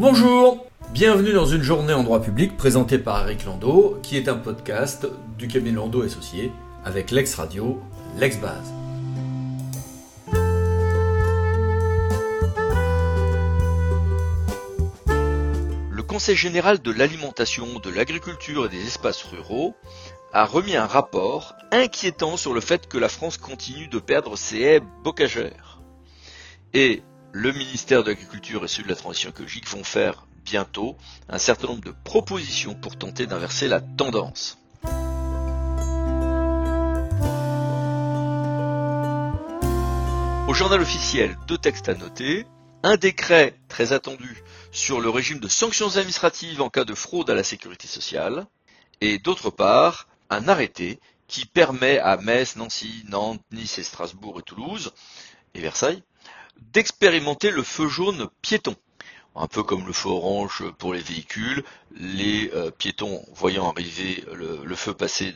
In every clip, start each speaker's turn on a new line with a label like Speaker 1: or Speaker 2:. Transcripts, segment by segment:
Speaker 1: Bonjour Bienvenue dans une journée en droit public présentée par Eric Landau, qui est un podcast du cabinet Landau Associé avec l'ex-radio, l'ex-base.
Speaker 2: Le Conseil général de l'alimentation, de l'agriculture et des espaces ruraux a remis un rapport inquiétant sur le fait que la France continue de perdre ses haies bocagères. Et le ministère de l'Agriculture et celui de la Transition écologique vont faire bientôt un certain nombre de propositions pour tenter d'inverser la tendance. Au journal officiel, deux textes à noter. Un décret très attendu sur le régime de sanctions administratives en cas de fraude à la sécurité sociale. Et d'autre part, un arrêté qui permet à Metz, Nancy, Nantes, Nice et Strasbourg et Toulouse et Versailles d'expérimenter le feu jaune piéton. Un peu comme le feu orange pour les véhicules, les euh, piétons voyant arriver le, feu passer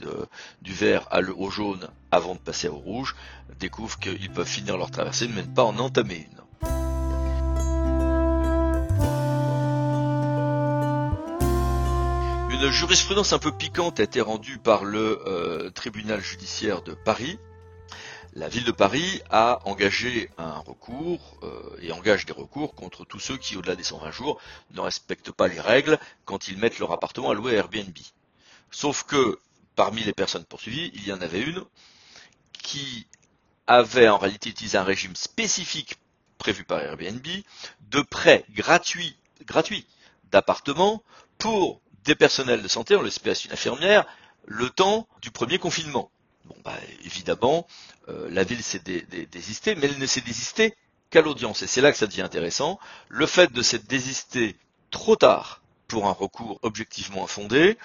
Speaker 2: du vert au jaune avant de passer au rouge, découvrent qu'ils peuvent finir leur traversée, mais pas en entamer une. Une jurisprudence un peu piquante a été rendue par le euh, tribunal judiciaire de Paris. La ville de Paris a engagé un recours euh, et engage des recours contre tous ceux qui, au-delà des 120 jours, ne respectent pas les règles quand ils mettent leur appartement à louer Airbnb. Sauf que parmi les personnes poursuivies, il y en avait une qui avait en réalité utilisé un régime spécifique prévu par Airbnb de prêt gratuit, gratuit d'appartements pour des personnels de santé, en l'espèce une infirmière, le temps du premier confinement. Bon, bah, évidemment, euh, la ville s'est désistée, mais elle ne s'est désistée qu'à l'audience. Et c'est là que ça devient intéressant. Le fait de s'être désistée trop tard pour un recours objectivement infondé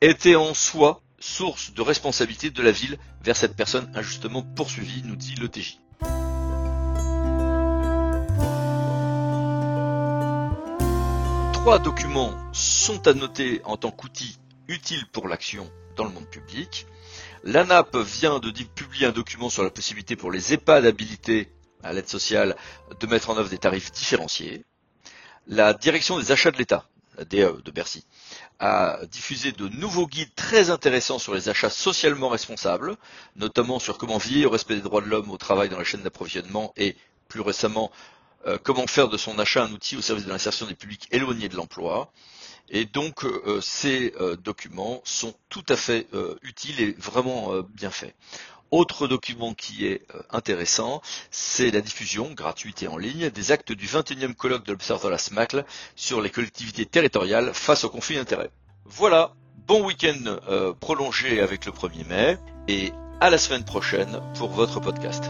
Speaker 2: était en soi source de responsabilité de la ville vers cette personne injustement poursuivie, nous dit le TJ. Trois documents sont à noter en tant qu'outil utile pour l'action dans le monde public. L'ANAP vient de publier un document sur la possibilité pour les EHPAD habilités à l'aide sociale de mettre en œuvre des tarifs différenciés. La direction des achats de l'État, la DAE de Bercy, a diffusé de nouveaux guides très intéressants sur les achats socialement responsables, notamment sur comment veiller au respect des droits de l'homme au travail dans la chaîne d'approvisionnement et plus récemment euh, comment faire de son achat un outil au service de l'insertion des publics éloignés de l'emploi. Et donc euh, ces euh, documents sont tout à fait utiles et vraiment bien faits. Autre document qui est intéressant, c'est la diffusion, gratuite et en ligne, des actes du 21e colloque de l'Observatoire SMACL sur les collectivités territoriales face au conflit d'intérêts. Voilà, bon week-end prolongé avec le 1er mai et à la semaine prochaine pour votre podcast.